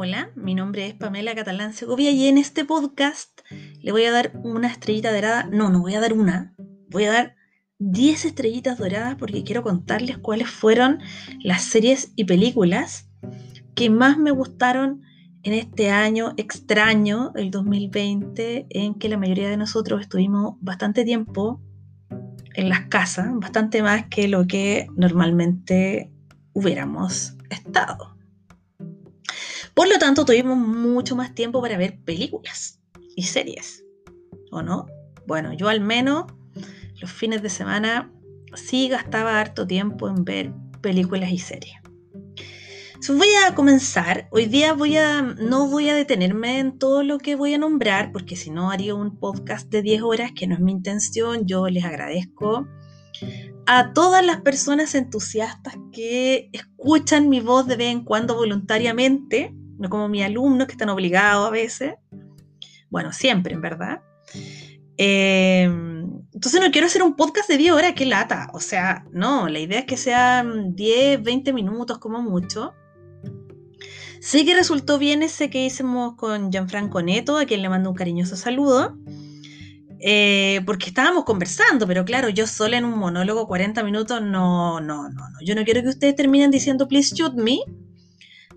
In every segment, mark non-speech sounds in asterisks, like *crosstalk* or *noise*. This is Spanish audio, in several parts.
Hola, mi nombre es Pamela Catalán Segovia y en este podcast le voy a dar una estrellita dorada. No, no voy a dar una, voy a dar 10 estrellitas doradas porque quiero contarles cuáles fueron las series y películas que más me gustaron en este año extraño, el 2020, en que la mayoría de nosotros estuvimos bastante tiempo en las casas, bastante más que lo que normalmente hubiéramos estado. Por lo tanto, tuvimos mucho más tiempo para ver películas y series, ¿o no? Bueno, yo al menos los fines de semana sí gastaba harto tiempo en ver películas y series. voy a comenzar. Hoy día voy a, no voy a detenerme en todo lo que voy a nombrar, porque si no haría un podcast de 10 horas, que no es mi intención. Yo les agradezco a todas las personas entusiastas que escuchan mi voz de vez en cuando voluntariamente no como mis alumnos que están obligados a veces. Bueno, siempre, en verdad. Em, entonces no quiero hacer un podcast de 10 horas, qué lata. O sea, no, la idea es que sean 10, 20 minutos como mucho. Sé que resultó bien ese que hicimos con Gianfranco Neto, a quien le mando un cariñoso saludo. Eh, porque estábamos conversando, pero claro, yo sola en un monólogo 40 minutos, no, no, no, no. Yo no quiero que ustedes terminen diciendo please shoot me,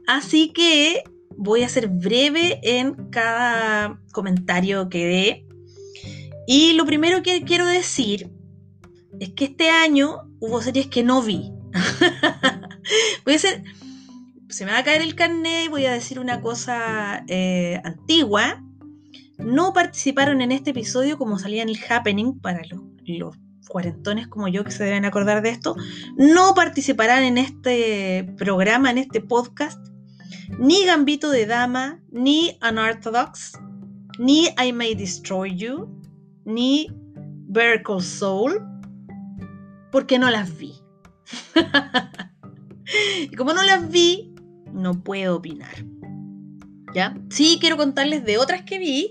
Así que voy a ser breve en cada comentario que dé. Y lo primero que quiero decir es que este año hubo series que no vi. *laughs* voy a ser, se me va a caer el carnet y voy a decir una cosa eh, antigua. No participaron en este episodio como salía en el happening para los, los cuarentones como yo que se deben acordar de esto. No participarán en este programa, en este podcast, ni Gambito de Dama, ni Unorthodox, ni I May Destroy You, ni Vertical Soul, porque no las vi. *laughs* y como no las vi, no puedo opinar. ¿Ya? Sí quiero contarles de otras que vi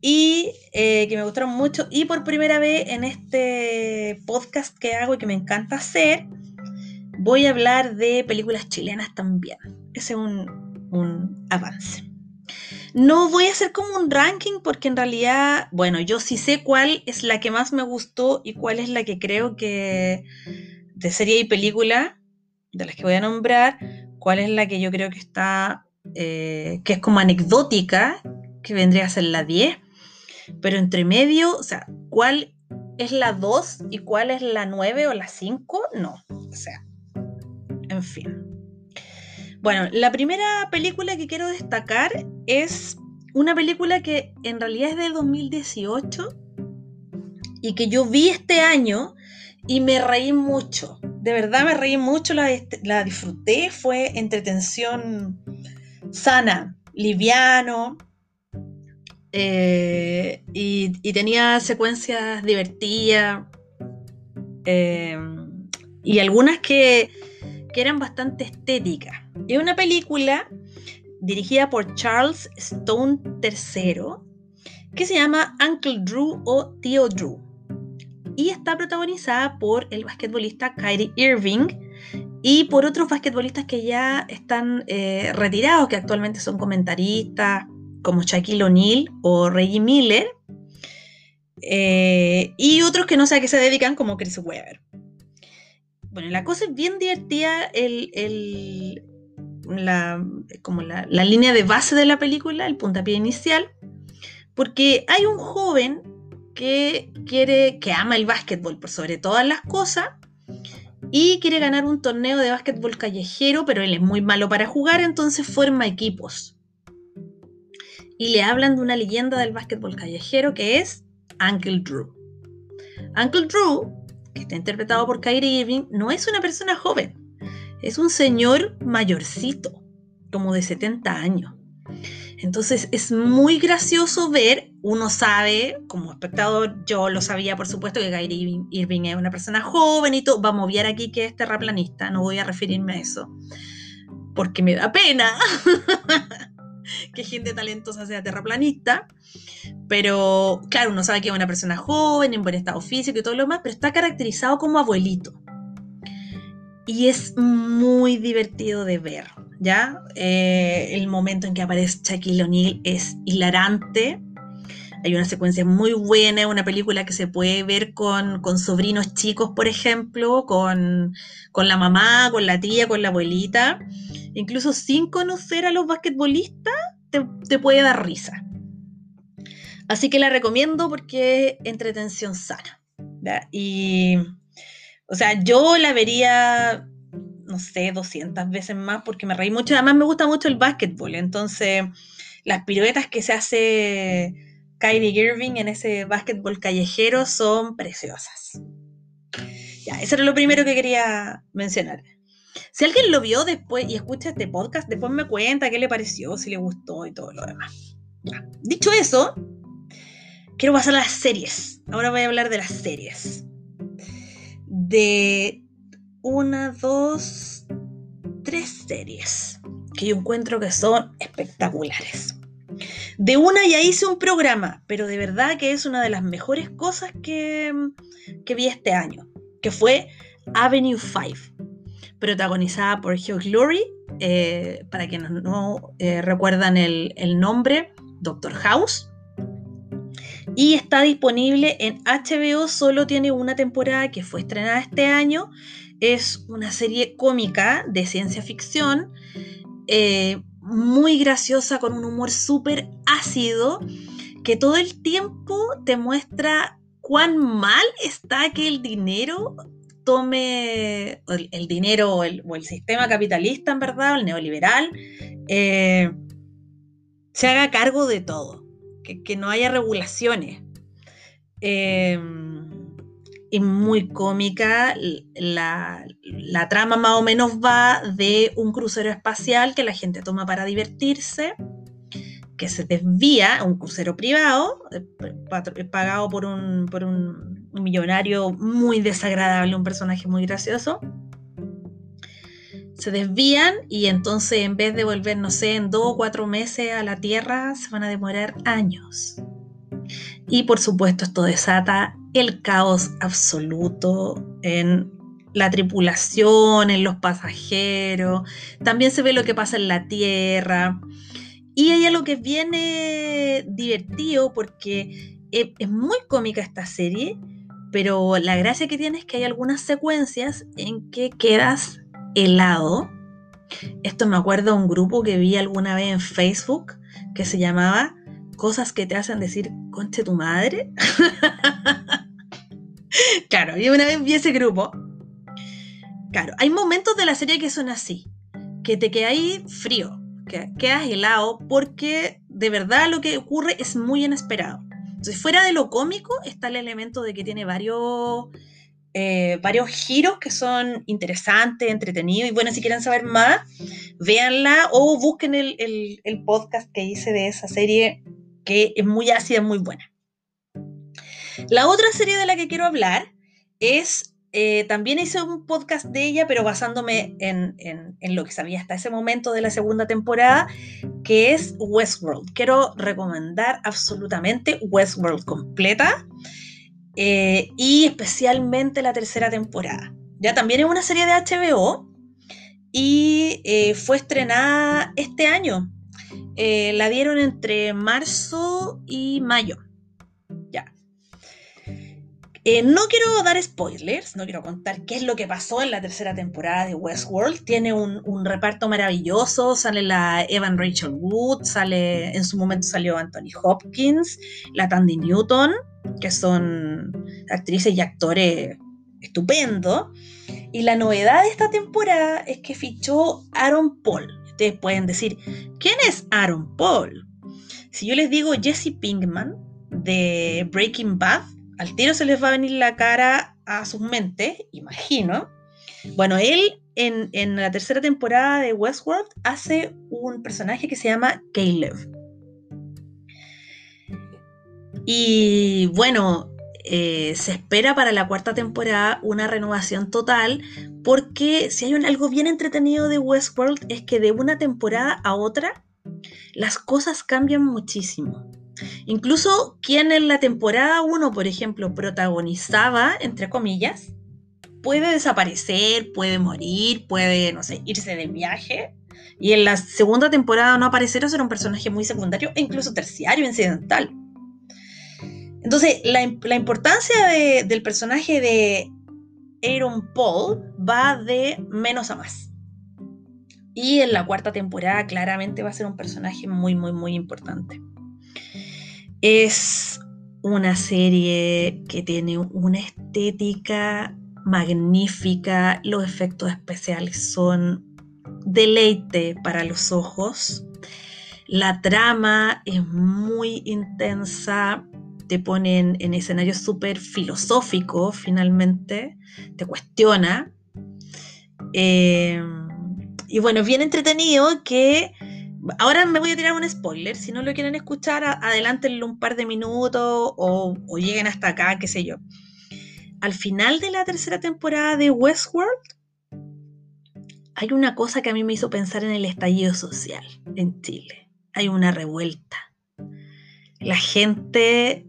y eh, que me gustaron mucho. Y por primera vez en este podcast que hago y que me encanta hacer, voy a hablar de películas chilenas también. Ese es un, un avance. No voy a hacer como un ranking porque en realidad, bueno, yo sí sé cuál es la que más me gustó y cuál es la que creo que de serie y película, de las que voy a nombrar, cuál es la que yo creo que está, eh, que es como anecdótica, que vendría a ser la 10, pero entre medio, o sea, cuál es la 2 y cuál es la 9 o la 5, no, o sea, en fin. Bueno, la primera película que quiero destacar es una película que en realidad es de 2018 y que yo vi este año y me reí mucho. De verdad me reí mucho, la, disfruté, fue entretención sana, liviano eh, y, tenía secuencias divertidas eh, y algunas que, que eran bastante estéticas. Es una película dirigida por Charles Stone III que se llama Uncle Drew o Tío Drew y está protagonizada por el basquetbolista Kyrie Irving y por otros basquetbolistas que ya están eh, retirados, que actualmente son comentaristas, como Shaquille O'Neal o Reggie Miller, eh, y otros que no sé a qué se dedican, como Chris Webber. Bueno, la cosa es bien divertida, el, la, como la, línea de base de la película, el puntapié inicial, porque hay un joven que quiere, que ama el básquetbol por sobre todas las cosas y quiere ganar un torneo de básquetbol callejero, pero él es muy malo para jugar, entonces forma equipos. Y le hablan de una leyenda del básquetbol callejero que es Uncle Drew. Uncle Drew, que está interpretado por Kyrie Irving, no es una persona joven, es un señor mayorcito, como de 70 años. Entonces es muy gracioso ver, uno sabe, como espectador, yo lo sabía por supuesto que Kyrie Irving es una persona joven y todo, vamos a obviar aquí que es terraplanista, no voy a referirme a eso, porque me da pena *laughs* que gente talentosa sea terraplanista, pero claro, uno sabe que es una persona joven, en buen estado físico y todo lo demás, pero está caracterizado como abuelito y es muy divertido de ver. ¿ya? Eh, el momento en que aparece Shaquille O'Neal es hilarante. Hay una secuencia muy buena, una película que se puede ver con, sobrinos chicos, por ejemplo, con, la mamá, con la tía, con la abuelita. Incluso sin conocer a los basquetbolistas, te, puede dar risa. Así que la recomiendo porque es entretención sana. Y, o sea, yo la vería no sé, 200 veces más porque me reí mucho. Además me gusta mucho el básquetbol. Entonces, las piruetas que se hace Kyrie Irving en ese básquetbol callejero son preciosas. Ya, eso era lo primero que quería mencionar. Si alguien lo vio después y escucha este podcast, después me cuenta qué le pareció, si le gustó y todo lo demás. Dicho eso, quiero pasar a las series. Ahora voy a hablar de las series. De una, dos, tres series que yo encuentro que son espectaculares. De una ya hice un programa, pero de verdad que es una de las mejores cosas que, vi este año, que fue Avenue 5, protagonizada por Hugh Glory, eh, para quienes no eh, recuerdan el, el nombre, Doctor House. Y está disponible en HBO, solo tiene una temporada que fue estrenada este año. Es una serie cómica de ciencia ficción, eh, muy graciosa, con un humor súper ácido, que todo el tiempo te muestra cuán mal está que el dinero tome, el, dinero o el, sistema capitalista, en verdad, el neoliberal, eh, se haga cargo de todo, que, no haya regulaciones. Eh, es muy cómica. La, trama más o menos va de un crucero espacial que la gente toma para divertirse, que se desvía, un crucero privado, eh, eh, pagado por un, por un millonario muy desagradable, un personaje muy gracioso. Se desvían y entonces en vez de volver, no sé, en dos o cuatro meses a la Tierra, se van a demorar años. Y por supuesto esto desata el caos absoluto en la tripulación, en los pasajeros. También se ve lo que pasa en la Tierra. Y hay algo que viene divertido porque es, es muy cómica esta serie, pero la gracia que tiene es que hay algunas secuencias en que quedas helado. Esto me acuerdo de un grupo que vi alguna vez en Facebook que se llamaba cosas que te hacen decir, conche tu madre. *laughs* claro, yo una vez vi ese grupo. Claro, hay momentos de la serie que son así, que te ahí frío, que quedas helado, porque de verdad lo que ocurre es muy inesperado. Entonces, fuera de lo cómico, está el elemento de que tiene varios, eh, varios giros que son interesantes, entretenidos. Y bueno, si quieren saber más, véanla o busquen el, el podcast que hice de esa serie que es muy ácida, muy buena. La otra serie de la que quiero hablar es, eh, también hice un podcast de ella, pero basándome en, lo que sabía hasta ese momento de la segunda temporada, que es Westworld. Quiero recomendar absolutamente Westworld completa eh, y especialmente la tercera temporada. Ya también es una serie de HBO y eh, fue estrenada este año, eh, la dieron entre marzo y mayo. Eh, no quiero dar spoilers, no quiero contar qué es lo que pasó en la tercera temporada de Westworld. Tiene un, reparto maravilloso, sale la Evan Rachel Wood, sale, en su momento salió Anthony Hopkins, la Tandy Newton, que son actrices y actores estupendos. Y la novedad de esta temporada es que fichó Aaron Paul, ustedes pueden decir, ¿quién es Aaron Paul? Si yo les digo Jesse Pinkman de Breaking Bad, al tiro se les va a venir la cara a sus mentes, imagino. Bueno, él en, en la tercera temporada de Westworld hace un personaje que se llama Caleb. Y bueno, eh, se espera para la cuarta temporada una renovación total, porque si hay algo bien entretenido de Westworld es que de una temporada a otra las cosas cambian muchísimo. Incluso quien en la temporada 1, por ejemplo, protagonizaba, entre comillas, puede desaparecer, puede morir, puede, no sé, irse de viaje. Y en la segunda temporada no aparecer o ser un personaje muy secundario e incluso terciario, incidental. Entonces, la, importancia del personaje de Aaron Paul va de menos a más. Y en la cuarta temporada claramente va a ser un personaje muy, muy, muy importante. Es una serie que tiene una estética magnífica, los efectos especiales son deleite para los ojos, la trama es muy intensa, te pone en, escenarios súper filosóficos finalmente, te cuestiona. Eh, y bueno, es bien entretenido que Ahora me voy a tirar un spoiler. Si no lo quieren escuchar, adelántenlo un par de minutos o, lleguen hasta acá, qué sé yo. Al final de la tercera temporada de Westworld, hay una cosa que a mí me hizo pensar en el estallido social en Chile. Hay una revuelta. La gente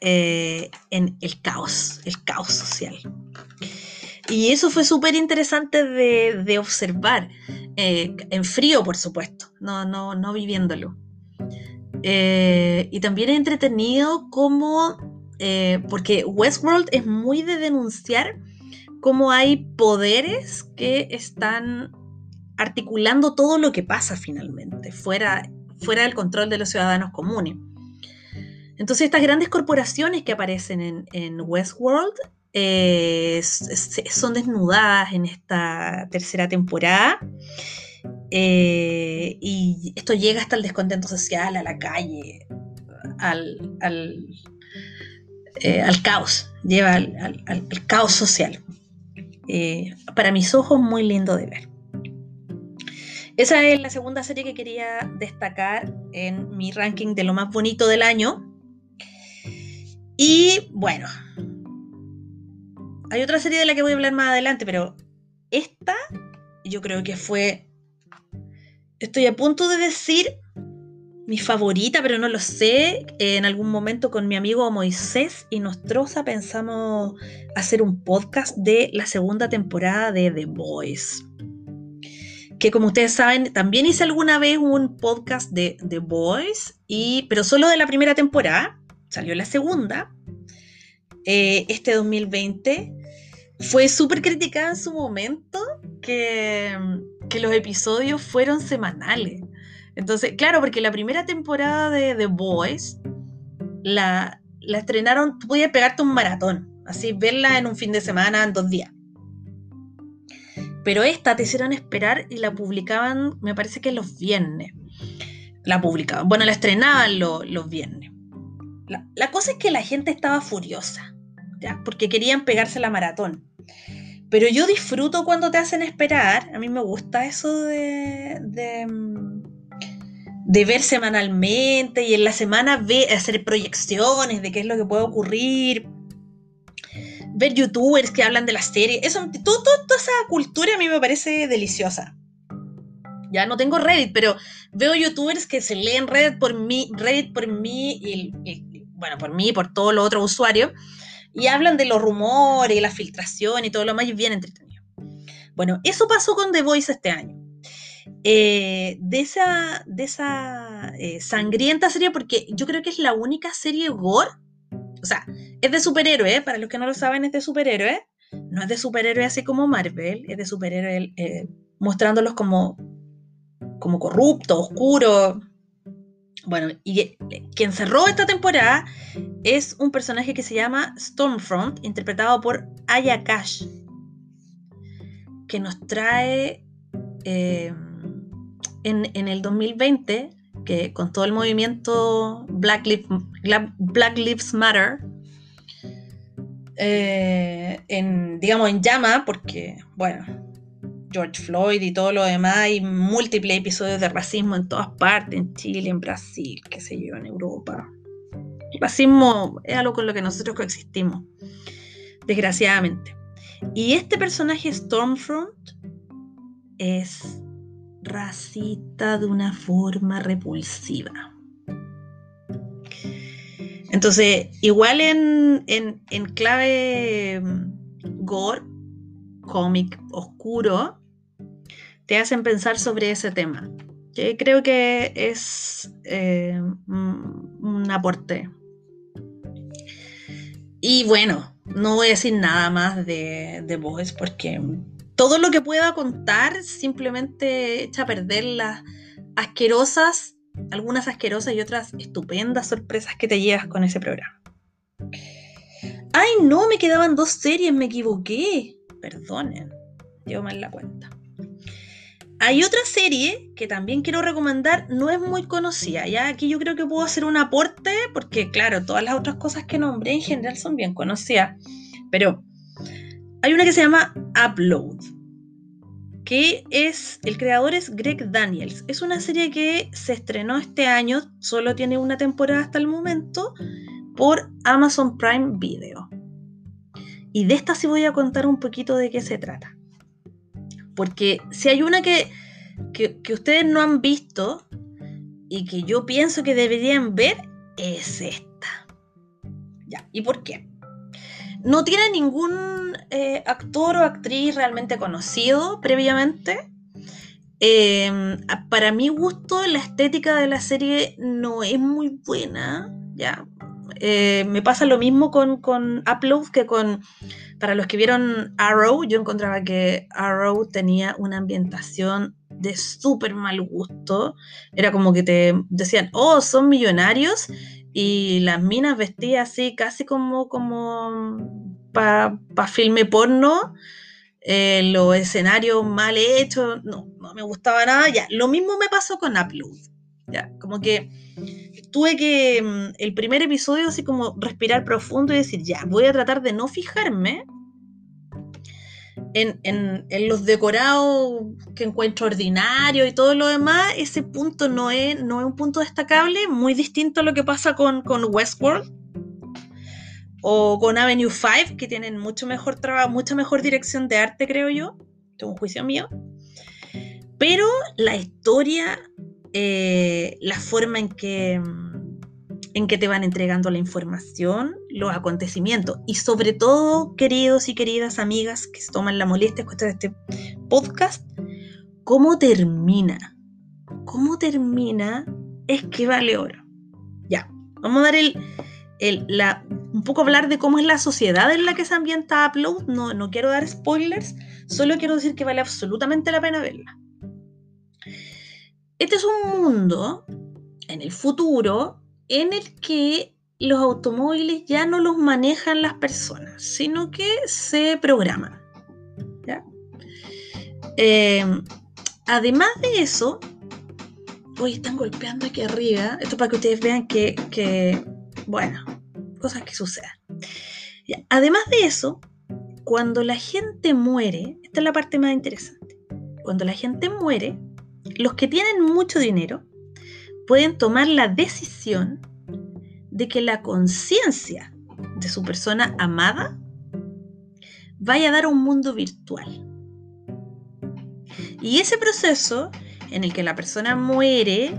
eh, en el caos, el caos social. Y eso fue súper interesante de, observar, eh, en frío, por supuesto, no, no, no viviéndolo. Eh, y también es entretenido como, eh, porque Westworld es muy de denunciar cómo hay poderes que están articulando todo lo que pasa finalmente, fuera, fuera del control de los ciudadanos comunes. Entonces estas grandes corporaciones que aparecen en, Westworld eh, son desnudadas en esta tercera temporada. Eh, y esto llega hasta el descontento social, a la calle, al, al, eh, caos, lleva al, caos social. para mis ojos, muy lindo de ver. Esa es la segunda serie que quería destacar en mi ranking de lo más bonito del año. Y bueno, hay otra serie de la que voy a hablar más adelante, pero esta yo creo que fue... Estoy a punto de decir mi favorita, pero no lo sé. En algún momento con mi amigo Moisés y Nostroza pensamos hacer un podcast de la segunda temporada de The Boys. Que como ustedes saben, también hice alguna vez un podcast de The Boys, y, pero solo de la primera temporada. Salió la segunda, eh, este 2020 fue súper criticada en su momento que, los episodios fueron semanales. Entonces, claro, porque la primera temporada de The Boys la, estrenaron, tú podías pegarte un maratón, así verla en un fin de semana, en dos días. Pero esta te hicieron esperar y la publicaban, me parece que los viernes. La publicaban, bueno, la estrenaban los viernes. La, la, cosa es que la gente estaba furiosa, ¿ya? porque querían pegarse la maratón. Pero yo disfruto cuando te hacen esperar. A mí me gusta eso de, de, ver semanalmente y en la semana hacer proyecciones de qué es lo que puede ocurrir. Ver youtubers que hablan de la serie. Eso, todo, toda esa cultura a mí me parece deliciosa. Ya no tengo Reddit, pero veo youtubers que se leen Reddit por mí, Reddit por mí y, y bueno, por mí y por todos los otros usuarios y hablan de los rumores la filtración y todo lo más, y bien entretenido. Bueno, eso pasó con The Voice este año. Eh, de esa, de esa eh, sangrienta serie, porque yo creo que es la única serie gore, o sea, es de superhéroe, para los que no lo saben, es de superhéroe, no es de superhéroe así como Marvel, es de superhéroe eh, mostrándolos como, como corruptos, oscuros, bueno, y quien cerró esta temporada es un personaje que se llama Stormfront, interpretado por Aya Cash, que nos trae eh, en, el 2020, que con todo el movimiento Black, Black Lives Matter, eh, en, digamos, en llama, porque, bueno, George Floyd y todo lo demás, hay múltiples episodios de racismo en todas partes, en Chile, en Brasil, qué sé yo, en Europa. El racismo es algo con lo que nosotros coexistimos, desgraciadamente. Y este personaje Stormfront es racista de una forma repulsiva. Entonces, igual en, en clave mm, gore, cómic oscuro, te hacen pensar sobre ese tema. Que creo que es eh, un aporte. Y bueno, no voy a decir nada más de, de porque todo lo que pueda contar simplemente echa a perder las asquerosas, algunas asquerosas y otras estupendas sorpresas que te llevas con ese programa. ¡Ay, no! Me quedaban dos series, me equivoqué. Perdonen, llevo mal la cuenta. Hay otra serie que también quiero recomendar, no es muy conocida, ya aquí yo creo que puedo hacer un aporte, porque claro, todas las otras cosas que nombré en general son bien conocidas, pero hay una que se llama Upload, que es, el creador es Greg Daniels. Es una serie que se estrenó este año, solo tiene una temporada hasta el momento, por Amazon Prime Video. Y de esta sí voy a contar un poquito de qué se trata. Porque si hay una que, que, ustedes no han visto y que yo pienso que deberían ver, es esta. Ya, ¿y por qué? No tiene ningún eh, actor o actriz realmente conocido previamente. Em, para mi gusto, la estética de la serie no es muy buena. Ya. Eh, me pasa lo mismo con, Upload que con. Para los que vieron Arrow, yo encontraba que Arrow tenía una ambientación de súper mal gusto. Era como que te decían, oh, son millonarios y las minas vestidas así, casi como, como para pa filme porno, eh, los escenarios mal hechos, no, no me gustaba nada. Ya, lo mismo me pasó con Upload. Como que tuve que mm, el primer episodio así como respirar profundo y decir, ya, voy a tratar de no fijarme en, los decorados que encuentro ordinario y todo lo demás, ese punto no es, no es un punto destacable, muy distinto a lo que pasa con, con Westworld o con Avenue 5, que tienen mucho mejor trabajo, mucha mejor dirección de arte, creo yo, es un juicio mío. Pero la historia, eh, la forma en que en que te van entregando la información, los acontecimientos y sobre todo, queridos y queridas amigas que se toman la molestia de escuchar este podcast, cómo termina. Cómo termina es que vale oro. Ya, vamos a dar el, el la, un poco hablar de cómo es la sociedad en la que se ambienta Upload. No, no quiero dar spoilers, solo quiero decir que vale absolutamente la pena verla. Este es un mundo en el futuro en el que los automóviles ya no los manejan las personas, sino que se programan. Em, además de eso, hoy están golpeando aquí arriba, esto para que ustedes vean que, bueno, cosas que suceden. Además de eso, cuando la gente muere, esta es la parte más interesante, cuando la gente muere, los que tienen mucho dinero pueden tomar la decisión de que la conciencia de su persona amada vaya a dar a un mundo virtual. Y ese proceso en el que la persona muere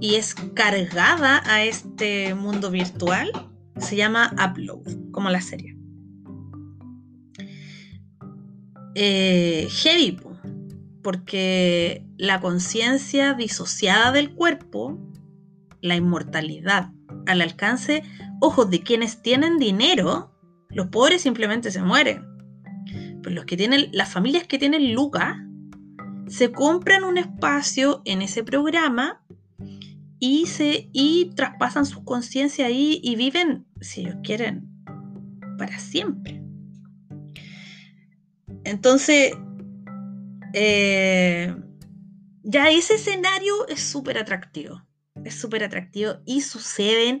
y es cargada a este mundo virtual se llama upload, como la serie. Eh, heavy, porque la conciencia disociada del cuerpo, la inmortalidad al alcance, ojos de quienes tienen dinero, los pobres simplemente se mueren. Pero los que tienen, las familias que tienen lucas, se compran un espacio en ese programa y, se, y traspasan su conciencia ahí y viven, si ellos quieren, para siempre. Entonces, eh, ya ese escenario es súper atractivo. Es súper atractivo y suceden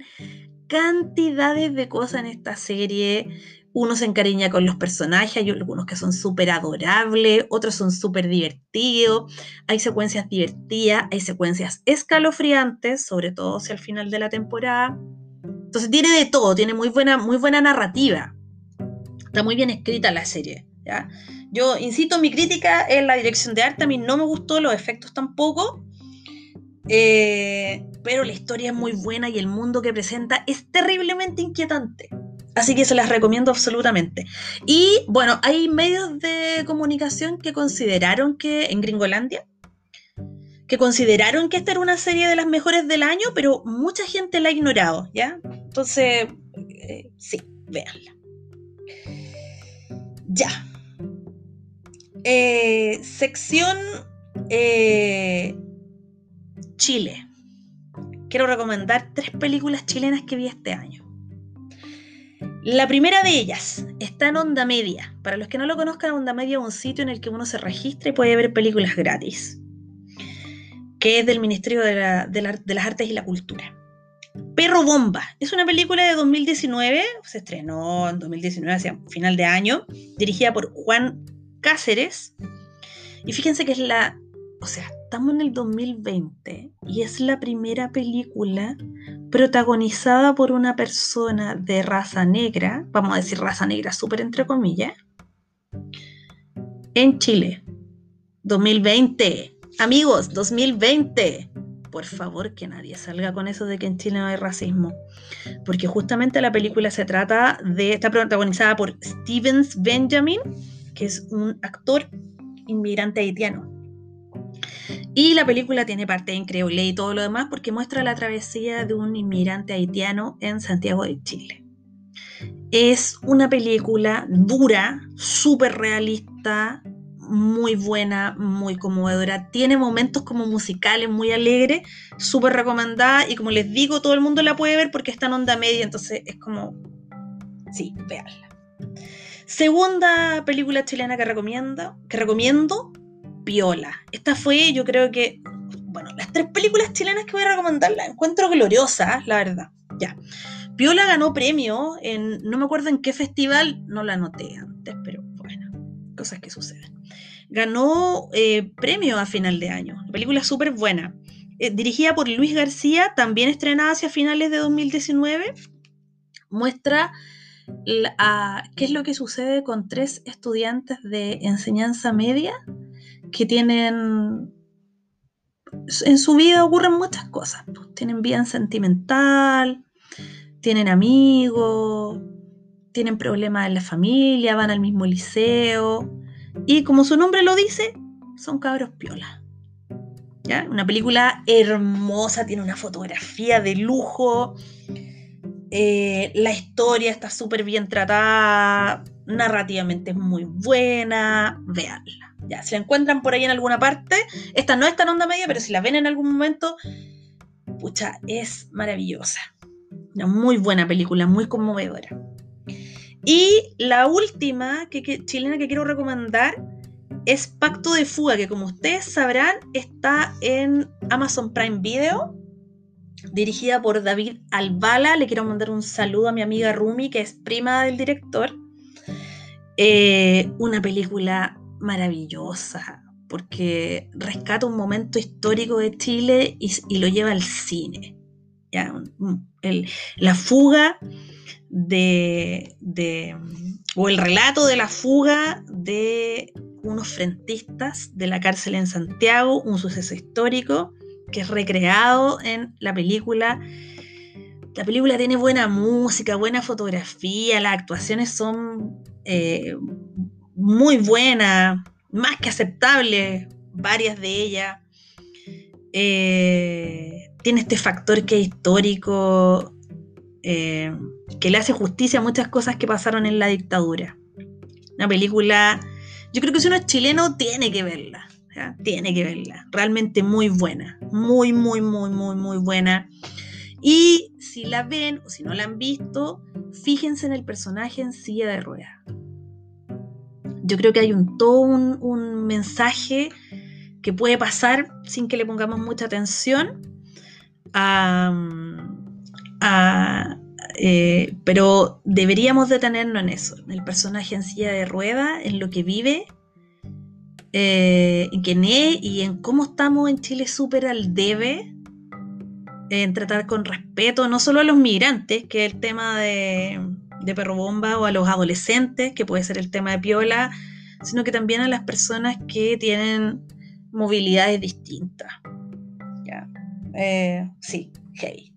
cantidades de cosas en esta serie. Uno se encariña con los personajes, hay algunos que son súper adorables, otros son súper divertidos, hay secuencias divertidas, hay secuencias escalofriantes, sobre todo hacia el final de la temporada. Entonces tiene de todo, tiene muy buena, muy buena narrativa. Está muy bien escrita la serie. ¿ya? Yo insisto, mi crítica en la dirección de arte, a mí no me gustó, los efectos tampoco. Eh, pero la historia es muy buena y el mundo que presenta es terriblemente inquietante. Así que se las recomiendo absolutamente. Y bueno, hay medios de comunicación que consideraron que en Gringolandia, que consideraron que esta era una serie de las mejores del año, pero mucha gente la ha ignorado, ¿ya? Entonces, eh, sí, véanla. Ya. Eh, sección eh, Chile. Quiero recomendar tres películas chilenas que vi este año. La primera de ellas está en Onda Media. Para los que no lo conozcan, Onda Media es un sitio en el que uno se registra y puede ver películas gratis, que es del Ministerio de, las Artes y la Cultura. Perro Bomba es una película de 2019, se estrenó en 2019, hacia final de año, dirigida por Juan Cáceres. Y fíjense que es la, o sea, estamos en el 2020 y es la primera película protagonizada por una persona de raza negra, vamos a decir raza negra súper entre comillas, en Chile. 2020. Amigos, 2020. Por favor, que nadie salga con eso de que en Chile no hay racismo. Porque justamente la película se trata de. Está protagonizada por Stevens Benjamin, que es un actor inmigrante haitiano. Y la película tiene parte en creole y todo lo demás porque muestra la travesía de un inmigrante haitiano en Santiago de Chile. Es una película dura, súper realista, muy buena, muy conmovedora. Tiene momentos como musicales muy alegres, súper recomendada. Y como les digo, todo el mundo la puede ver porque está en onda media, entonces es como. Sí, véanla. Segunda película chilena que recomiendo, que recomiendo Piola. Esta fue, yo creo que, bueno, las tres películas chilenas que voy a recomendar las encuentro gloriosas, la verdad. Ya. Piola ganó premio en, no me acuerdo en qué festival, no la anoté antes, pero bueno, cosas que suceden. Ganó eh, premio a final de año. La película súper buena. Eh, dirigida por Luis García, también estrenada hacia finales de 2019, muestra qué es lo que sucede con tres estudiantes de enseñanza media que tienen... En su vida ocurren muchas cosas. Pues, tienen vida sentimental, tienen amigos, tienen problemas en la familia, van al mismo liceo. Y como su nombre lo dice, son cabros piola. ¿Ya? Una película hermosa, tiene una fotografía de lujo. Eh, la historia está súper bien tratada. Narrativamente es muy buena. Veanla. Ya, si la encuentran por ahí en alguna parte, esta no está en onda media, pero si la ven en algún momento, pucha, es maravillosa. Una muy buena película, muy conmovedora. Y la última que, chilena que quiero recomendar es Pacto de Fuga, que como ustedes sabrán está en Amazon Prime Video, dirigida por David Albala. Le quiero mandar un saludo a mi amiga Rumi, que es prima del director. Eh, una película maravillosa, porque rescata un momento histórico de Chile y, lo lleva al cine. la fuga de, o el relato de la fuga de unos frentistas de la cárcel en Santiago, un suceso histórico que es recreado en la película. La película tiene buena música, buena fotografía, las actuaciones son eh, muy buena, más que aceptable, varias de ellas. Eh, tiene este factor que es histórico, eh, que le hace justicia a muchas cosas que pasaron en la dictadura. Una película, yo creo que si uno es chileno tiene que verla, tiene que verla, realmente muy buena, muy, muy, muy, muy, muy buena. Y si la ven o si no la han visto, fíjense en el personaje en silla de ruedas yo creo que hay un, todo un, mensaje que puede pasar sin que le pongamos mucha atención. Eh, pero deberíamos detenernos en eso, en el personaje en silla de rueda, en lo que vive, eh, en quién es y en cómo estamos en Chile súper al debe, en tratar con respeto no solo a los migrantes, que es el tema de, de perro bomba o a los adolescentes, que puede ser el tema de piola, sino que también a las personas que tienen movilidades distintas. Eh, sí, hey.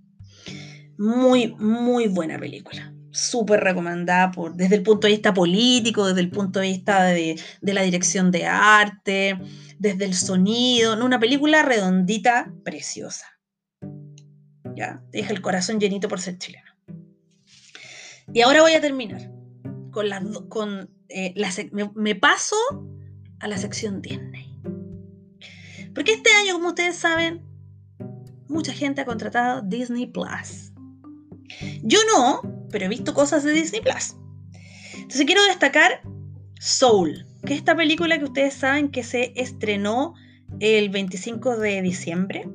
Muy, muy buena película. Súper recomendada por, desde el punto de vista político, desde el punto de vista de, la dirección de arte, desde el sonido. Una película redondita, preciosa. Ya, deja el corazón llenito por ser chileno. Y ahora voy a terminar con las con eh, me, paso a la sección Disney. Porque este año, como ustedes saben, mucha gente ha contratado Disney Plus. Yo no, pero he visto cosas de Disney Plus. Entonces quiero destacar Soul, que es esta película que ustedes saben que se estrenó el 25 de diciembre,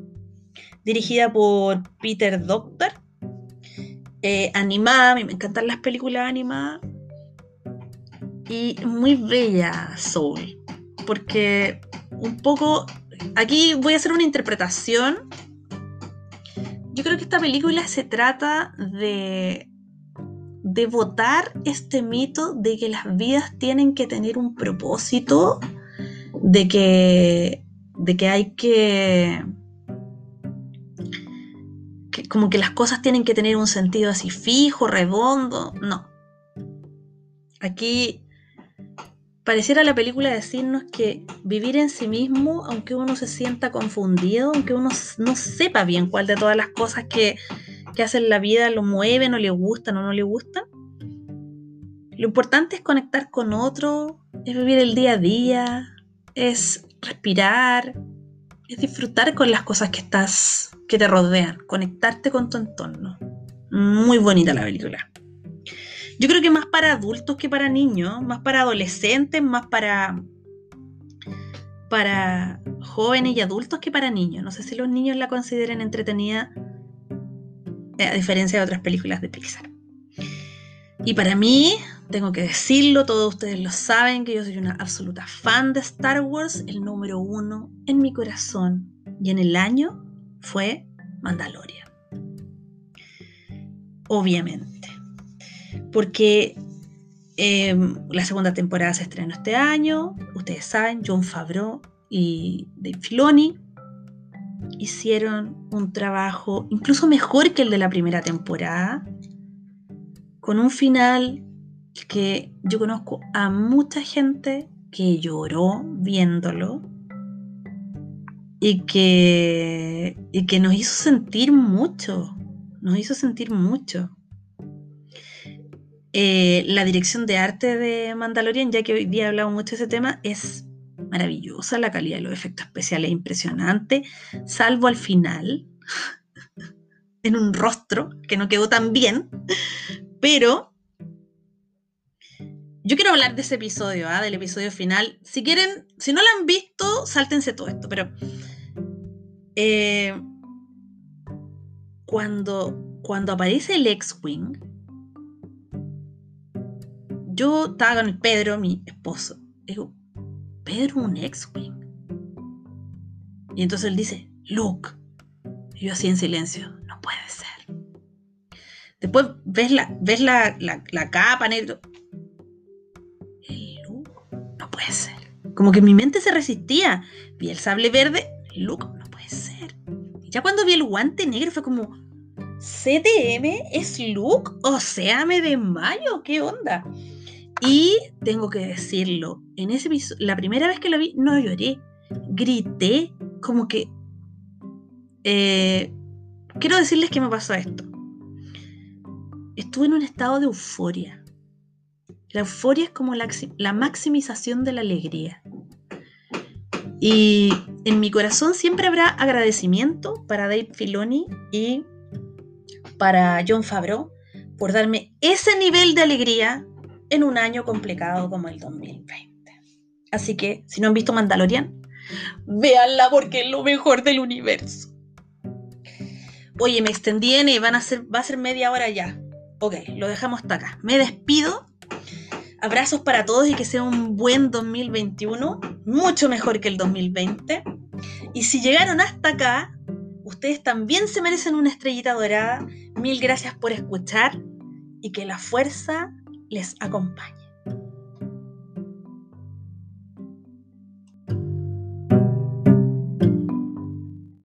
dirigida por Peter Doctor, eh, animada, a mí me encantan las películas animadas, y muy bella Soul, porque un poco, aquí voy a hacer una interpretación yo creo que esta película se trata de, de votar este mito de que las vidas tienen que tener un propósito, de que, de que hay que, que como que las cosas tienen que tener un sentido así fijo, redondo. No. Aquí pareciera la película decirnos que vivir en sí mismo, aunque uno se sienta confundido, aunque uno no sepa bien cuál de todas las cosas que, que hacen la vida lo mueven o le gustan o no le gustan, lo importante es conectar con otro, es vivir el día a día, es respirar, es disfrutar con las cosas que estás, que te rodean, conectarte con tu entorno. Muy bonita la película. Yo creo que más para adultos que para niños, más para adolescentes, más para para jóvenes y adultos que para niños. No sé si los niños la consideren entretenida a diferencia de otras películas de Pixar. Y para mí, tengo que decirlo, todos ustedes lo saben, que yo soy una absoluta fan de Star Wars. El número uno en mi corazón y en el año fue Mandalorian. Obviamente porque em, la segunda temporada se estrenó este año, ustedes saben, John Favreau y Dave Filoni hicieron un trabajo incluso mejor que el de la primera temporada, con un final que yo conozco a mucha gente que lloró viéndolo y que, y que nos hizo sentir mucho, nos hizo sentir mucho. Eh, la dirección de arte de Mandalorian, ya que hoy día he hablado mucho de ese tema, es maravillosa, la calidad de los efectos especiales es impresionante, salvo al final, *laughs* en un rostro que no quedó tan bien, pero yo quiero hablar de ese episodio, ¿ah? del episodio final. Si quieren, si no lo han visto, sáltense todo esto, pero eh, cuando, cuando aparece el X-Wing, yo estaba con el Pedro, mi esposo. Digo, Pedro, un ex-wing. Y entonces él dice, Luke. Y yo así en silencio, no puede ser. Después ves la, ves la, capa negro. Luke, no puede ser. Como que mi mente se resistía. Vi el sable verde, Luke, no puede ser. Y ya cuando vi el guante negro fue como, ¿CTM es Luke? O sea, me desmayo, ¿qué onda? Y tengo que decirlo, en ese la primera vez que la vi, no lloré, grité, como que... Eh, quiero decirles que me pasó esto. Estuve en un estado de euforia. La euforia es como la, la maximización de la alegría. Y en mi corazón siempre habrá agradecimiento para Dave Filoni y para John Favreau por darme ese nivel de alegría en un año complicado como el 2020. Así que, si no han visto Mandalorian, véanla porque es lo mejor del universo. Oye, me extendí en y van a ser, va a ser media hora ya. Ok, lo dejamos hasta acá. Me despido. Abrazos para todos y que sea un buen 2021, mucho mejor que el 2020. Y si llegaron hasta acá, ustedes también se merecen una estrellita dorada. Mil gracias por escuchar y que la fuerza les acompañe.